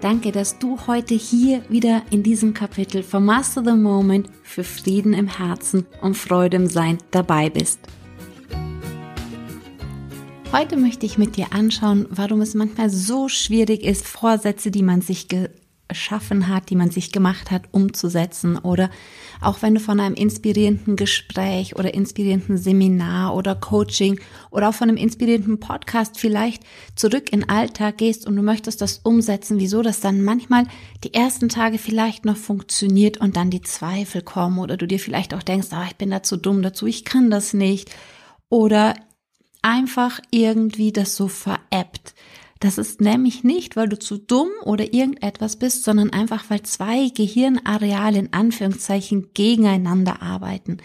Danke, dass du heute hier wieder in diesem Kapitel von Master the Moment für Frieden im Herzen und Freude im Sein dabei bist. Heute möchte ich mit dir anschauen, warum es manchmal so schwierig ist, Vorsätze, die man sich geschaffen hat, die man sich gemacht hat, umzusetzen oder auch wenn du von einem inspirierenden Gespräch oder inspirierenden Seminar oder Coaching oder auch von einem inspirierenden Podcast vielleicht zurück in Alltag gehst und du möchtest das umsetzen, wieso das dann manchmal die ersten Tage vielleicht noch funktioniert und dann die Zweifel kommen oder du dir vielleicht auch denkst, ah, ich bin da zu dumm dazu, ich kann das nicht oder einfach irgendwie das so veräppt. Das ist nämlich nicht, weil du zu dumm oder irgendetwas bist, sondern einfach, weil zwei Gehirnareale in Anführungszeichen gegeneinander arbeiten.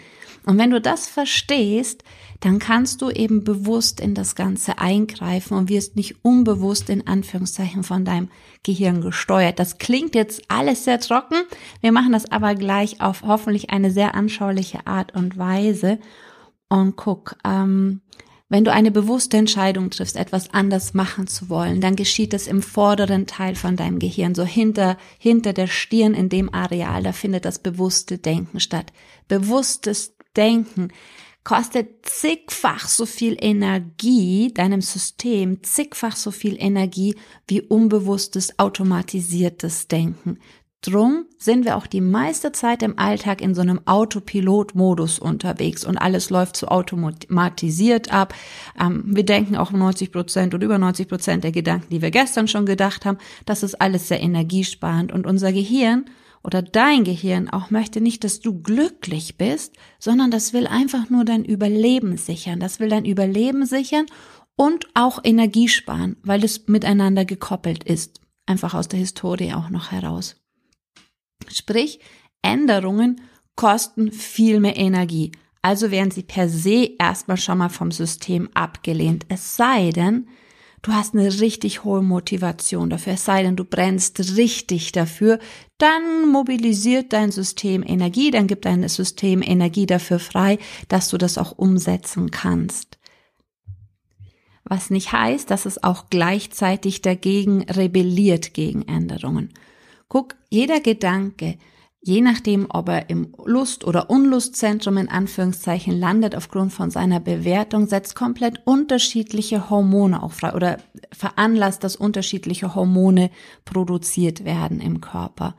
Und wenn du das verstehst, dann kannst du eben bewusst in das Ganze eingreifen und wirst nicht unbewusst in Anführungszeichen von deinem Gehirn gesteuert. Das klingt jetzt alles sehr trocken. Wir machen das aber gleich auf hoffentlich eine sehr anschauliche Art und Weise. Und guck, ähm, wenn du eine bewusste Entscheidung triffst, etwas anders machen zu wollen, dann geschieht es im vorderen Teil von deinem Gehirn, so hinter, hinter der Stirn in dem Areal, da findet das bewusste Denken statt. Bewusstes Denken kostet zigfach so viel Energie, deinem System zigfach so viel Energie wie unbewusstes, automatisiertes Denken. Drum sind wir auch die meiste Zeit im Alltag in so einem Autopilot-Modus unterwegs und alles läuft so automatisiert ab. Ähm, wir denken auch 90 Prozent oder über 90 Prozent der Gedanken, die wir gestern schon gedacht haben. Das ist alles sehr energiesparend und unser Gehirn oder dein Gehirn auch möchte nicht, dass du glücklich bist, sondern das will einfach nur dein Überleben sichern. Das will dein Überleben sichern und auch Energie sparen, weil es miteinander gekoppelt ist. Einfach aus der Historie auch noch heraus. Sprich, Änderungen kosten viel mehr Energie. Also werden sie per se erstmal schon mal vom System abgelehnt. Es sei denn, du hast eine richtig hohe Motivation dafür. Es sei denn, du brennst richtig dafür. Dann mobilisiert dein System Energie, dann gibt dein System Energie dafür frei, dass du das auch umsetzen kannst. Was nicht heißt, dass es auch gleichzeitig dagegen rebelliert gegen Änderungen. Guck, jeder Gedanke, je nachdem, ob er im Lust- oder Unlustzentrum in Anführungszeichen landet, aufgrund von seiner Bewertung, setzt komplett unterschiedliche Hormone auch frei oder veranlasst, dass unterschiedliche Hormone produziert werden im Körper.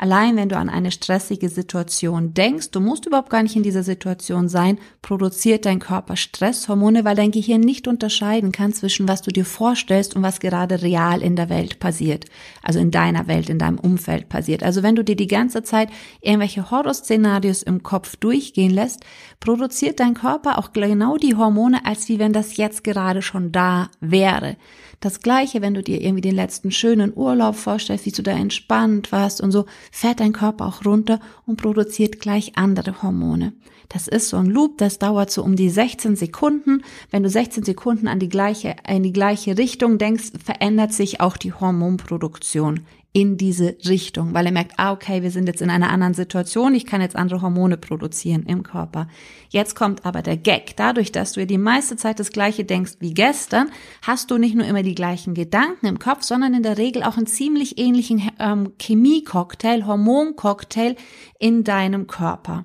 Allein wenn du an eine stressige Situation denkst, du musst überhaupt gar nicht in dieser Situation sein, produziert dein Körper Stresshormone, weil dein Gehirn nicht unterscheiden kann zwischen was du dir vorstellst und was gerade real in der Welt passiert. Also in deiner Welt, in deinem Umfeld passiert. Also wenn du dir die ganze Zeit irgendwelche Horrorszenarios im Kopf durchgehen lässt, produziert dein Körper auch genau die Hormone, als wie wenn das jetzt gerade schon da wäre. Das gleiche, wenn du dir irgendwie den letzten schönen Urlaub vorstellst, wie du da entspannt warst und so, fährt dein Körper auch runter und produziert gleich andere Hormone. Das ist so ein Loop, das dauert so um die 16 Sekunden. Wenn du 16 Sekunden an die gleiche, in die gleiche Richtung denkst, verändert sich auch die Hormonproduktion in diese Richtung, weil er merkt, ah, okay, wir sind jetzt in einer anderen Situation, ich kann jetzt andere Hormone produzieren im Körper. Jetzt kommt aber der Gag. Dadurch, dass du ja die meiste Zeit das gleiche denkst wie gestern, hast du nicht nur immer die gleichen Gedanken im Kopf, sondern in der Regel auch einen ziemlich ähnlichen ähm, Chemie-Cocktail, Hormon-Cocktail in deinem Körper.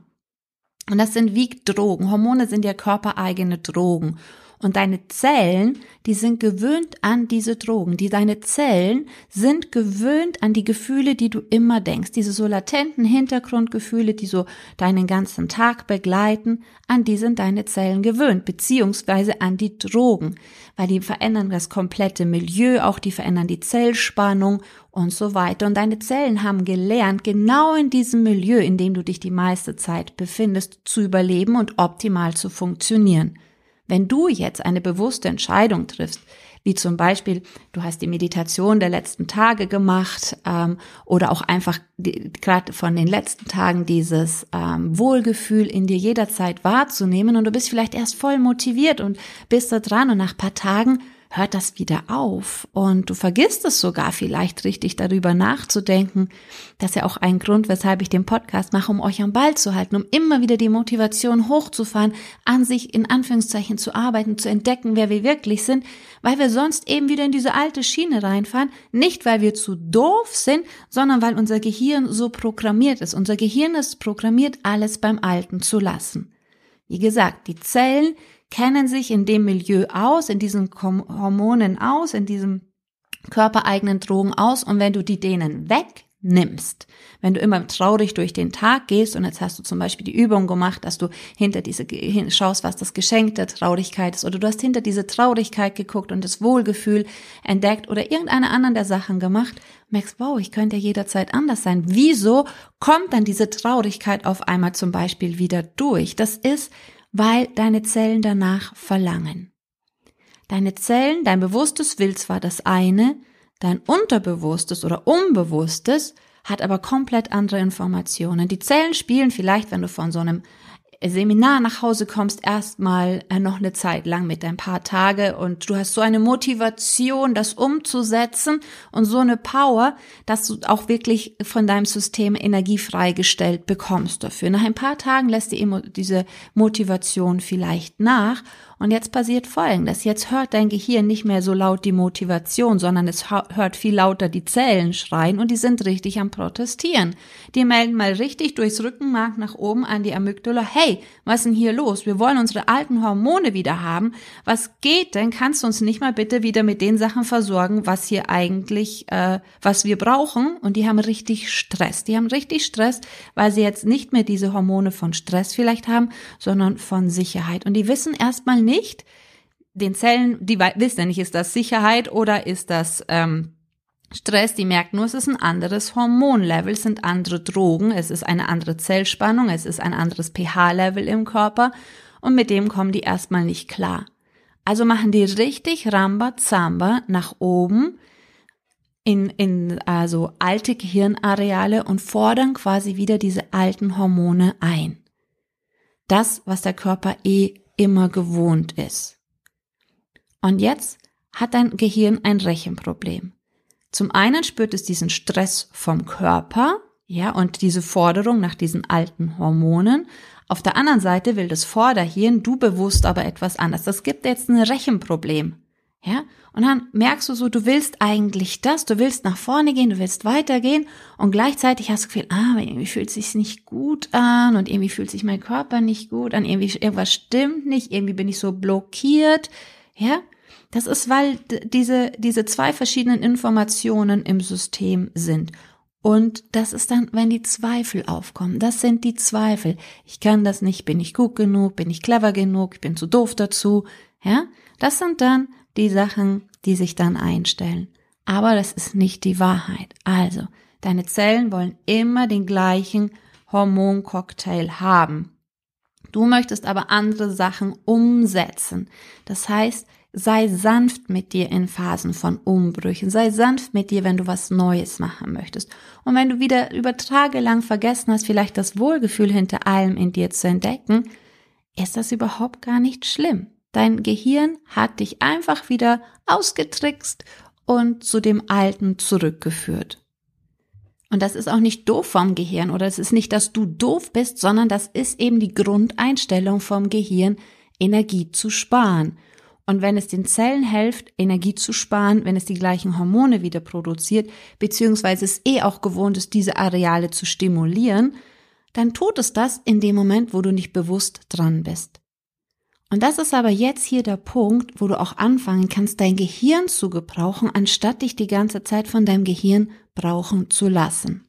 Und das sind wie Drogen. Hormone sind ja körpereigene Drogen. Und deine Zellen, die sind gewöhnt an diese Drogen. Die deine Zellen sind gewöhnt an die Gefühle, die du immer denkst. Diese so latenten Hintergrundgefühle, die so deinen ganzen Tag begleiten, an die sind deine Zellen gewöhnt, beziehungsweise an die Drogen, weil die verändern das komplette Milieu, auch die verändern die Zellspannung und so weiter. Und deine Zellen haben gelernt, genau in diesem Milieu, in dem du dich die meiste Zeit befindest, zu überleben und optimal zu funktionieren. Wenn du jetzt eine bewusste Entscheidung triffst, wie zum Beispiel, du hast die Meditation der letzten Tage gemacht ähm, oder auch einfach gerade von den letzten Tagen dieses ähm, Wohlgefühl in dir jederzeit wahrzunehmen und du bist vielleicht erst voll motiviert und bist da dran und nach paar Tagen hört das wieder auf und du vergisst es sogar vielleicht richtig darüber nachzudenken. Das ist ja auch ein Grund, weshalb ich den Podcast mache, um euch am Ball zu halten, um immer wieder die Motivation hochzufahren, an sich in Anführungszeichen zu arbeiten, zu entdecken, wer wir wirklich sind, weil wir sonst eben wieder in diese alte Schiene reinfahren, nicht weil wir zu doof sind, sondern weil unser Gehirn so programmiert ist. Unser Gehirn ist programmiert, alles beim Alten zu lassen. Wie gesagt, die Zellen, kennen sich in dem Milieu aus, in diesen Hormonen aus, in diesem körpereigenen Drogen aus und wenn du die denen wegnimmst, wenn du immer traurig durch den Tag gehst und jetzt hast du zum Beispiel die Übung gemacht, dass du hinter diese schaust, was das Geschenk der Traurigkeit ist oder du hast hinter diese Traurigkeit geguckt und das Wohlgefühl entdeckt oder irgendeine anderen der Sachen gemacht, merkst, wow, ich könnte ja jederzeit anders sein. Wieso kommt dann diese Traurigkeit auf einmal zum Beispiel wieder durch? Das ist, weil deine Zellen danach verlangen. Deine Zellen, dein Bewusstes will zwar das eine, dein Unterbewusstes oder Unbewusstes hat aber komplett andere Informationen. Die Zellen spielen vielleicht, wenn du von so einem Seminar nach Hause kommst, erstmal äh, noch eine Zeit lang mit ein paar Tage und du hast so eine Motivation, das umzusetzen und so eine Power, dass du auch wirklich von deinem System Energie freigestellt bekommst dafür. Nach ein paar Tagen lässt die, diese Motivation vielleicht nach und jetzt passiert Folgendes. Jetzt hört dein Gehirn nicht mehr so laut die Motivation, sondern es hört viel lauter die Zellen schreien und die sind richtig am Protestieren. Die melden mal richtig durchs Rückenmark nach oben an die Amygdala. Hey, was ist denn hier los? Wir wollen unsere alten Hormone wieder haben. Was geht denn? Kannst du uns nicht mal bitte wieder mit den Sachen versorgen, was hier eigentlich, äh, was wir brauchen? Und die haben richtig Stress. Die haben richtig Stress, weil sie jetzt nicht mehr diese Hormone von Stress vielleicht haben, sondern von Sicherheit. Und die wissen erstmal nicht, den Zellen, die wissen ja nicht, ist das Sicherheit oder ist das ähm, Stress, die merken nur, es ist ein anderes Hormonlevel, es sind andere Drogen, es ist eine andere Zellspannung, es ist ein anderes pH-Level im Körper und mit dem kommen die erstmal nicht klar. Also machen die richtig Ramba-Zamba nach oben in, in also alte Gehirnareale und fordern quasi wieder diese alten Hormone ein. Das, was der Körper eh immer gewohnt ist. Und jetzt hat dein Gehirn ein Rechenproblem. Zum einen spürt es diesen Stress vom Körper, ja, und diese Forderung nach diesen alten Hormonen. Auf der anderen Seite will das Vorderhirn, du bewusst aber etwas anderes. Das gibt jetzt ein Rechenproblem. Ja, und dann merkst du so, du willst eigentlich das, du willst nach vorne gehen, du willst weitergehen und gleichzeitig hast du Gefühl, ah, irgendwie fühlt es sich nicht gut an und irgendwie fühlt sich mein Körper nicht gut an, irgendwie irgendwas stimmt nicht, irgendwie bin ich so blockiert, ja. Das ist, weil diese, diese zwei verschiedenen Informationen im System sind. Und das ist dann, wenn die Zweifel aufkommen. Das sind die Zweifel. Ich kann das nicht, bin ich gut genug, bin ich clever genug, ich bin zu doof dazu. Ja, das sind dann die Sachen, die sich dann einstellen. Aber das ist nicht die Wahrheit. Also, deine Zellen wollen immer den gleichen Hormoncocktail haben. Du möchtest aber andere Sachen umsetzen. Das heißt, sei sanft mit dir in Phasen von Umbrüchen. Sei sanft mit dir, wenn du was Neues machen möchtest. Und wenn du wieder über Tage lang vergessen hast, vielleicht das Wohlgefühl hinter allem in dir zu entdecken, ist das überhaupt gar nicht schlimm. Dein Gehirn hat dich einfach wieder ausgetrickst und zu dem Alten zurückgeführt. Und das ist auch nicht doof vom Gehirn oder es ist nicht, dass du doof bist, sondern das ist eben die Grundeinstellung vom Gehirn, Energie zu sparen. Und wenn es den Zellen hilft, Energie zu sparen, wenn es die gleichen Hormone wieder produziert, beziehungsweise es eh auch gewohnt ist, diese Areale zu stimulieren, dann tut es das in dem Moment, wo du nicht bewusst dran bist. Und das ist aber jetzt hier der Punkt, wo du auch anfangen kannst, dein Gehirn zu gebrauchen, anstatt dich die ganze Zeit von deinem Gehirn brauchen zu lassen.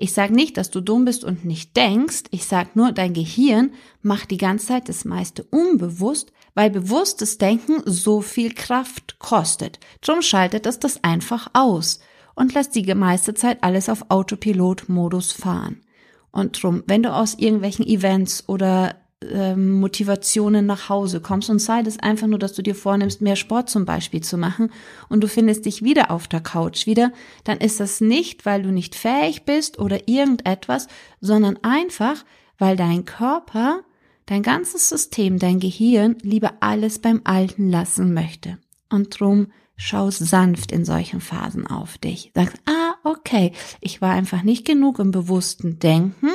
Ich sage nicht, dass du dumm bist und nicht denkst, ich sage nur, dein Gehirn macht die ganze Zeit das meiste unbewusst, weil bewusstes Denken so viel Kraft kostet. Drum schaltet es das einfach aus und lässt die meiste Zeit alles auf Autopilot-Modus fahren. Und drum, wenn du aus irgendwelchen Events oder äh, Motivationen nach Hause kommst und sei das einfach nur, dass du dir vornimmst, mehr Sport zum Beispiel zu machen und du findest dich wieder auf der Couch wieder, dann ist das nicht, weil du nicht fähig bist oder irgendetwas, sondern einfach, weil dein Körper, dein ganzes System, dein Gehirn lieber alles beim Alten lassen möchte. Und drum schau sanft in solchen Phasen auf dich. Sagst, ah, okay, ich war einfach nicht genug im bewussten Denken,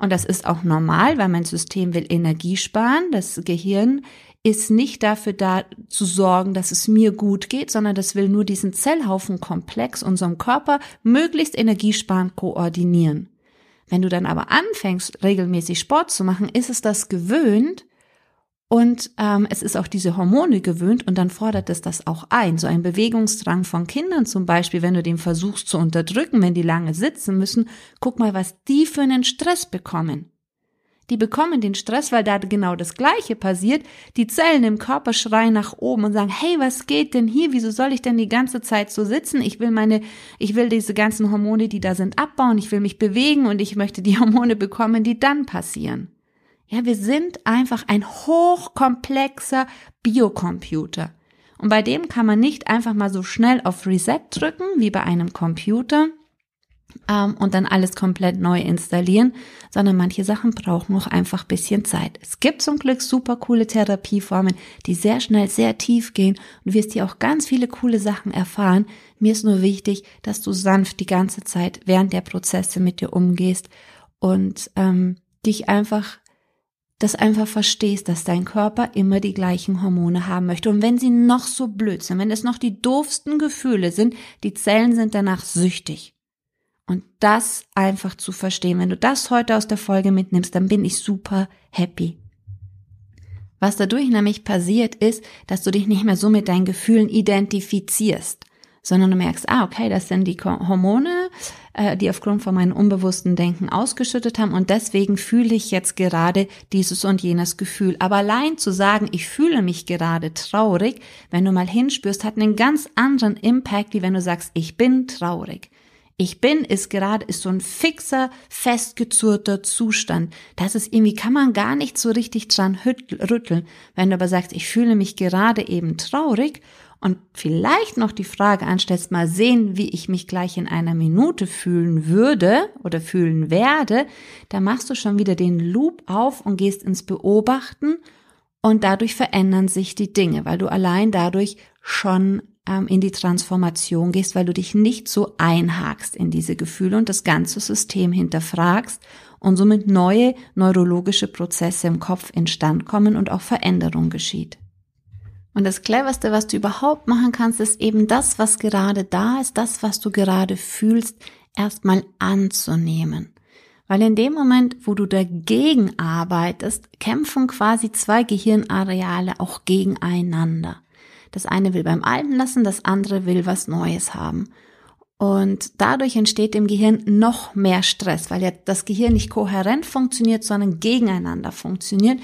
und das ist auch normal, weil mein System will Energie sparen. Das Gehirn ist nicht dafür da zu sorgen, dass es mir gut geht, sondern das will nur diesen Zellhaufenkomplex unserem Körper möglichst energiesparend koordinieren. Wenn du dann aber anfängst, regelmäßig Sport zu machen, ist es das gewöhnt und ähm, es ist auch diese Hormone gewöhnt und dann fordert es das auch ein. So ein Bewegungsdrang von Kindern zum Beispiel, wenn du den versuchst zu unterdrücken, wenn die lange sitzen müssen, guck mal, was die für einen Stress bekommen. Die bekommen den Stress, weil da genau das Gleiche passiert. Die Zellen im Körper schreien nach oben und sagen, hey, was geht denn hier? Wieso soll ich denn die ganze Zeit so sitzen? Ich will meine, ich will diese ganzen Hormone, die da sind, abbauen. Ich will mich bewegen und ich möchte die Hormone bekommen, die dann passieren. Ja, wir sind einfach ein hochkomplexer Biocomputer. Und bei dem kann man nicht einfach mal so schnell auf Reset drücken, wie bei einem Computer, ähm, und dann alles komplett neu installieren, sondern manche Sachen brauchen auch einfach bisschen Zeit. Es gibt zum Glück super coole Therapieformen, die sehr schnell, sehr tief gehen und wirst hier auch ganz viele coole Sachen erfahren. Mir ist nur wichtig, dass du sanft die ganze Zeit während der Prozesse mit dir umgehst und ähm, dich einfach das einfach verstehst, dass dein Körper immer die gleichen Hormone haben möchte. Und wenn sie noch so blöd sind, wenn es noch die doofsten Gefühle sind, die Zellen sind danach süchtig. Und das einfach zu verstehen, wenn du das heute aus der Folge mitnimmst, dann bin ich super happy. Was dadurch nämlich passiert ist, dass du dich nicht mehr so mit deinen Gefühlen identifizierst sondern du merkst, ah, okay, das sind die Hormone, äh, die aufgrund von meinem unbewussten Denken ausgeschüttet haben und deswegen fühle ich jetzt gerade dieses und jenes Gefühl. Aber allein zu sagen, ich fühle mich gerade traurig, wenn du mal hinspürst, hat einen ganz anderen Impact, wie wenn du sagst, ich bin traurig. Ich bin ist gerade ist so ein fixer, festgezurrter Zustand. Das ist irgendwie, kann man gar nicht so richtig dran rütteln. Wenn du aber sagst, ich fühle mich gerade eben traurig und vielleicht noch die Frage anstellst, mal sehen, wie ich mich gleich in einer Minute fühlen würde oder fühlen werde, da machst du schon wieder den Loop auf und gehst ins Beobachten und dadurch verändern sich die Dinge, weil du allein dadurch schon ähm, in die Transformation gehst, weil du dich nicht so einhakst in diese Gefühle und das ganze System hinterfragst und somit neue neurologische Prozesse im Kopf instand kommen und auch Veränderung geschieht. Und das Cleverste, was du überhaupt machen kannst, ist eben das, was gerade da ist, das, was du gerade fühlst, erstmal anzunehmen. Weil in dem Moment, wo du dagegen arbeitest, kämpfen quasi zwei Gehirnareale auch gegeneinander. Das eine will beim Alten lassen, das andere will was Neues haben. Und dadurch entsteht im Gehirn noch mehr Stress, weil ja das Gehirn nicht kohärent funktioniert, sondern gegeneinander funktioniert.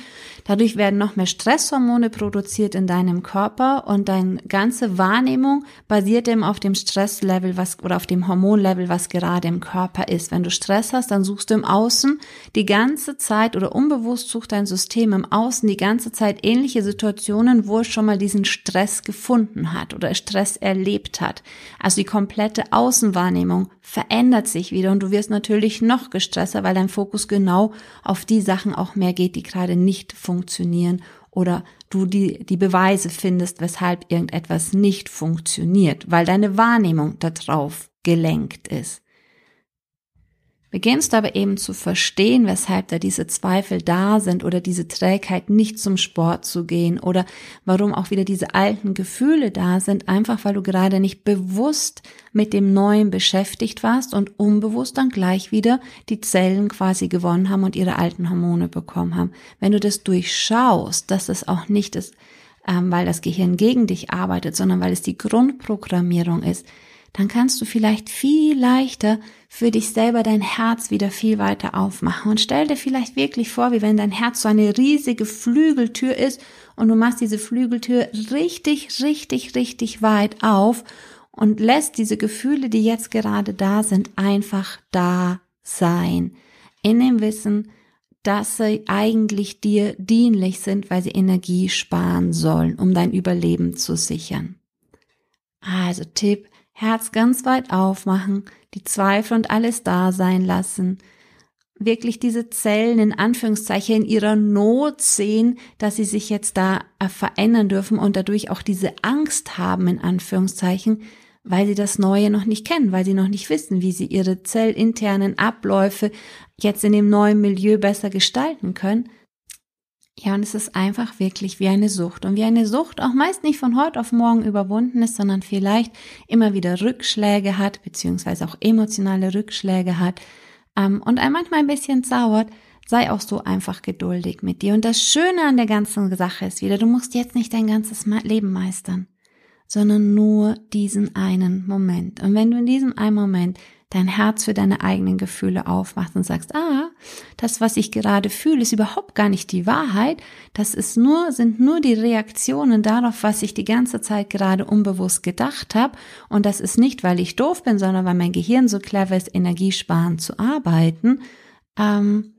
Dadurch werden noch mehr Stresshormone produziert in deinem Körper und deine ganze Wahrnehmung basiert eben auf dem Stresslevel, was, oder auf dem Hormonlevel, was gerade im Körper ist. Wenn du Stress hast, dann suchst du im Außen die ganze Zeit oder unbewusst sucht dein System im Außen die ganze Zeit ähnliche Situationen, wo es schon mal diesen Stress gefunden hat oder Stress erlebt hat. Also die komplette Außenwahrnehmung verändert sich wieder und du wirst natürlich noch gestresster, weil dein Fokus genau auf die Sachen auch mehr geht, die gerade nicht funktionieren oder du die, die Beweise findest, weshalb irgendetwas nicht funktioniert, weil deine Wahrnehmung darauf gelenkt ist beginnst aber eben zu verstehen, weshalb da diese Zweifel da sind oder diese Trägheit nicht zum Sport zu gehen oder warum auch wieder diese alten Gefühle da sind, einfach weil du gerade nicht bewusst mit dem Neuen beschäftigt warst und unbewusst dann gleich wieder die Zellen quasi gewonnen haben und ihre alten Hormone bekommen haben. Wenn du das durchschaust, dass es auch nicht ist, ähm, weil das Gehirn gegen dich arbeitet, sondern weil es die Grundprogrammierung ist, dann kannst du vielleicht viel leichter für dich selber dein Herz wieder viel weiter aufmachen. Und stell dir vielleicht wirklich vor, wie wenn dein Herz so eine riesige Flügeltür ist und du machst diese Flügeltür richtig, richtig, richtig weit auf und lässt diese Gefühle, die jetzt gerade da sind, einfach da sein. In dem Wissen, dass sie eigentlich dir dienlich sind, weil sie Energie sparen sollen, um dein Überleben zu sichern. Also Tipp, Herz ganz weit aufmachen, die Zweifel und alles da sein lassen, wirklich diese Zellen in Anführungszeichen in ihrer Not sehen, dass sie sich jetzt da äh, verändern dürfen und dadurch auch diese Angst haben in Anführungszeichen, weil sie das Neue noch nicht kennen, weil sie noch nicht wissen, wie sie ihre zellinternen Abläufe jetzt in dem neuen Milieu besser gestalten können. Ja, und es ist einfach wirklich wie eine Sucht. Und wie eine Sucht auch meist nicht von heute auf morgen überwunden ist, sondern vielleicht immer wieder Rückschläge hat, beziehungsweise auch emotionale Rückschläge hat ähm, und ein manchmal ein bisschen zaubert, sei auch so einfach geduldig mit dir. Und das Schöne an der ganzen Sache ist wieder, du musst jetzt nicht dein ganzes Leben meistern sondern nur diesen einen Moment. Und wenn du in diesem einen Moment dein Herz für deine eigenen Gefühle aufmachst und sagst, ah, das, was ich gerade fühle, ist überhaupt gar nicht die Wahrheit, das ist nur, sind nur die Reaktionen darauf, was ich die ganze Zeit gerade unbewusst gedacht habe. Und das ist nicht, weil ich doof bin, sondern weil mein Gehirn so clever ist, energiesparend zu arbeiten, ähm,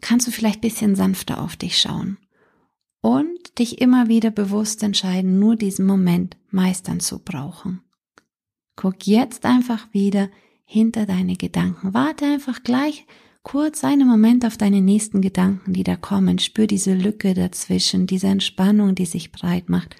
kannst du vielleicht bisschen sanfter auf dich schauen und dich immer wieder bewusst entscheiden, nur diesen Moment meistern zu brauchen. Guck jetzt einfach wieder hinter deine Gedanken. Warte einfach gleich kurz einen Moment auf deine nächsten Gedanken, die da kommen. Spür diese Lücke dazwischen, diese Entspannung, die sich breit macht.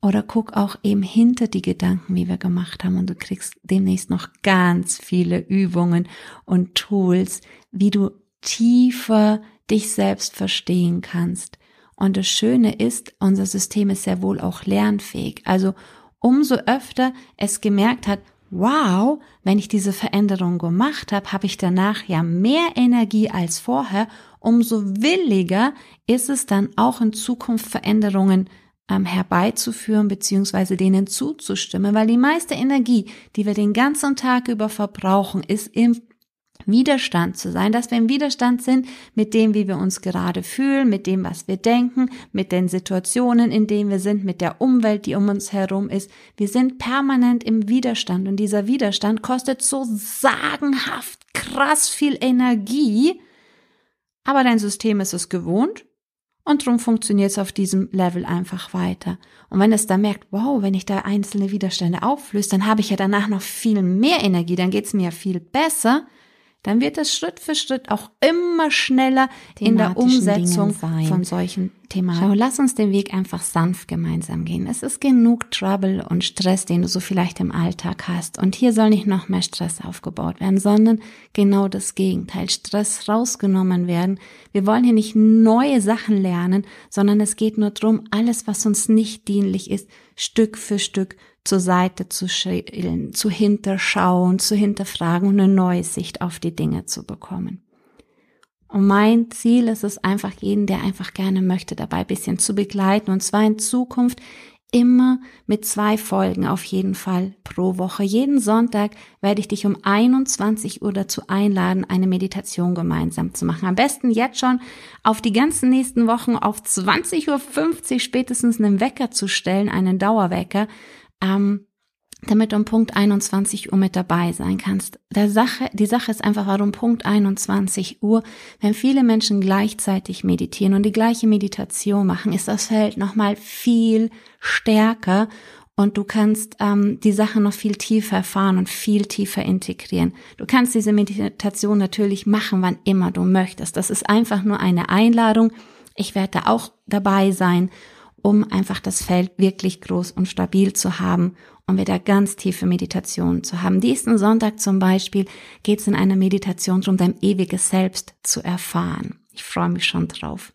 Oder guck auch eben hinter die Gedanken, wie wir gemacht haben, und du kriegst demnächst noch ganz viele Übungen und Tools, wie du tiefer dich selbst verstehen kannst, und das Schöne ist, unser System ist sehr wohl auch lernfähig. Also umso öfter es gemerkt hat, wow, wenn ich diese Veränderung gemacht habe, habe ich danach ja mehr Energie als vorher, umso williger ist es dann auch in Zukunft Veränderungen ähm, herbeizuführen beziehungsweise denen zuzustimmen, weil die meiste Energie, die wir den ganzen Tag über verbrauchen, ist im Widerstand zu sein, dass wir im Widerstand sind mit dem, wie wir uns gerade fühlen, mit dem, was wir denken, mit den Situationen, in denen wir sind, mit der Umwelt, die um uns herum ist. Wir sind permanent im Widerstand und dieser Widerstand kostet so sagenhaft krass viel Energie, aber dein System ist es gewohnt und darum funktioniert es auf diesem Level einfach weiter. Und wenn es da merkt, wow, wenn ich da einzelne Widerstände auflöse, dann habe ich ja danach noch viel mehr Energie, dann geht es mir ja viel besser, dann wird es Schritt für Schritt auch immer schneller in der Umsetzung von solchen Themen. Schau, lass uns den Weg einfach sanft gemeinsam gehen. Es ist genug Trouble und Stress, den du so vielleicht im Alltag hast. Und hier soll nicht noch mehr Stress aufgebaut werden, sondern genau das Gegenteil. Stress rausgenommen werden. Wir wollen hier nicht neue Sachen lernen, sondern es geht nur darum, alles, was uns nicht dienlich ist, Stück für Stück zur Seite zu schälen, zu hinterschauen, zu hinterfragen und eine neue Sicht auf die Dinge zu bekommen. Und mein Ziel ist es einfach jeden, der einfach gerne möchte, dabei ein bisschen zu begleiten. Und zwar in Zukunft immer mit zwei Folgen auf jeden Fall pro Woche. Jeden Sonntag werde ich dich um 21 Uhr dazu einladen, eine Meditation gemeinsam zu machen. Am besten jetzt schon auf die ganzen nächsten Wochen auf 20.50 Uhr spätestens einen Wecker zu stellen, einen Dauerwecker, ähm, damit du um Punkt 21 Uhr mit dabei sein kannst. Der Sache, die Sache ist einfach, warum Punkt 21 Uhr, wenn viele Menschen gleichzeitig meditieren und die gleiche Meditation machen, ist das Feld nochmal viel stärker und du kannst ähm, die Sache noch viel tiefer erfahren und viel tiefer integrieren. Du kannst diese Meditation natürlich machen, wann immer du möchtest. Das ist einfach nur eine Einladung. Ich werde da auch dabei sein um einfach das Feld wirklich groß und stabil zu haben und wieder ganz tiefe Meditationen zu haben. Diesen Sonntag zum Beispiel geht es in einer Meditation darum, dein ewiges Selbst zu erfahren. Ich freue mich schon drauf.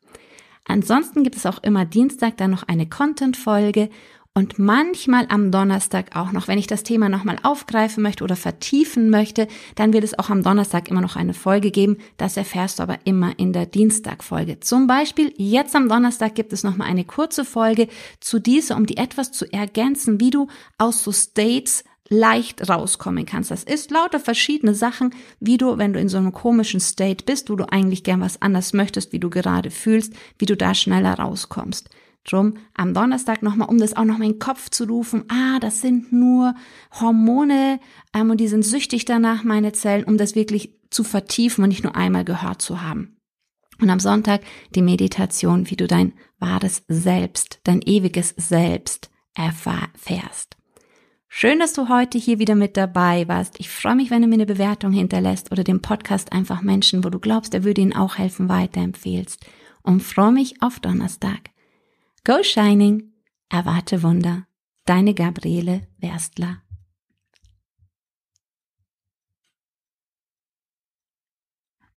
Ansonsten gibt es auch immer Dienstag dann noch eine Content-Folge und manchmal am Donnerstag auch noch. Wenn ich das Thema nochmal aufgreifen möchte oder vertiefen möchte, dann wird es auch am Donnerstag immer noch eine Folge geben. Das erfährst du aber immer in der Dienstagfolge. Zum Beispiel jetzt am Donnerstag gibt es nochmal eine kurze Folge zu dieser, um die etwas zu ergänzen, wie du aus so States leicht rauskommen kannst. Das ist lauter verschiedene Sachen, wie du, wenn du in so einem komischen State bist, wo du eigentlich gern was anders möchtest, wie du gerade fühlst, wie du da schneller rauskommst. Drum am Donnerstag nochmal, um das auch nochmal in den Kopf zu rufen, ah, das sind nur Hormone ähm, und die sind süchtig danach, meine Zellen, um das wirklich zu vertiefen und nicht nur einmal gehört zu haben. Und am Sonntag die Meditation, wie du dein wahres Selbst, dein ewiges Selbst erfährst. Schön, dass du heute hier wieder mit dabei warst. Ich freue mich, wenn du mir eine Bewertung hinterlässt oder den Podcast einfach Menschen, wo du glaubst, er würde ihnen auch helfen, weiterempfehlst. Und freue mich auf Donnerstag. Go Shining, erwarte Wunder. Deine Gabriele Werstler.